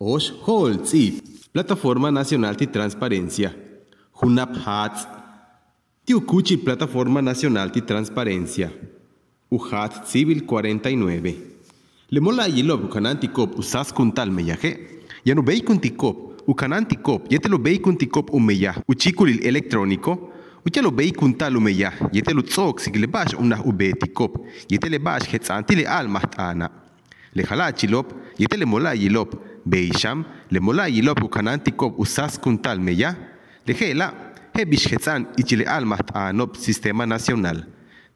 Osh Holzi, Plataforma Nacional de Transparencia. Junap Hats. Tiucuchi Plataforma Nacional de Transparencia. Uhat Civil 49. Le mola yilob ukanantikop usas kuntal meyaje. Ya no vei kuntikop. Ukanantikop, ya te lo vei kuntikop umeya. Uchikulil electrónico. Uya lo vei kuntal umeya. Ya te lo tzok sig le bash una ubetikop. Ya te le bash hetzanti le almaht ana. Le halachilop, ya te le mola mola yilop ukanantikop usas kuntal meya. Le hela, he bishhetzan ichile almaht anop Sistema Nacional.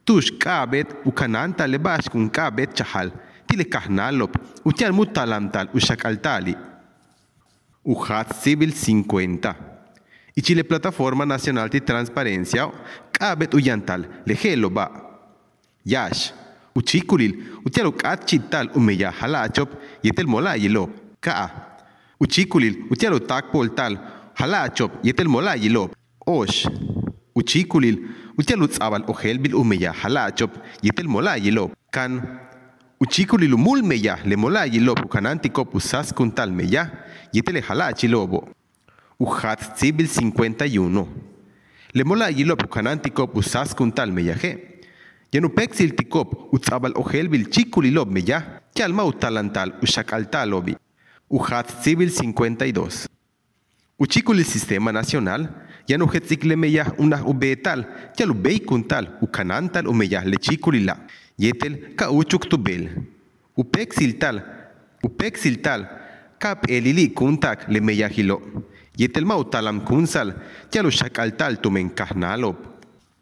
Tush kabet ukananta le bash kun kabet chahal. Tile kahnalop, utial mutalamtal ushakaltali. UJAT Civil 50. Y Chile Plataforma Nacional de Transparencia, Kabet Uyantal, Lejelo ba. Yash, Uchikulil, Utialo Kat Chital Umeya Halachop, Yetel Mola Yelo, Ka. Uchikulil, Utialo Takpol Tal, Halachop, Yetel Mola Yelo, Osh. Uchikulil, Utialo Tzabal Ojelbil Umeya Halachop, Yetel Mola Yelo, Kan. Uchikulil Umul Meya, Le Mola Yelo, Ukanantikop Usas Kuntal Meya, Yetele Halachi Lobo. Ujat Civil 51. Le mola yilop ukanantikop usas kuntal meyaje. Yanupexil tikop utzabal ojelbil chikulilob meya. Chalma utalantal ushakaltalobi. Ujat Civil 52. Uchikuli Sistema Nacional. Yanujetzicle meya una ubetal. Yalubei kuntal ukanantal umeya lechikulila. Yetel kauchuk tubel. Upexil tal. Upexil tal. kap elili kuntak le meyahilo. Yetel mautalam kunsal, ya lo shakaltal tumen kahnalop.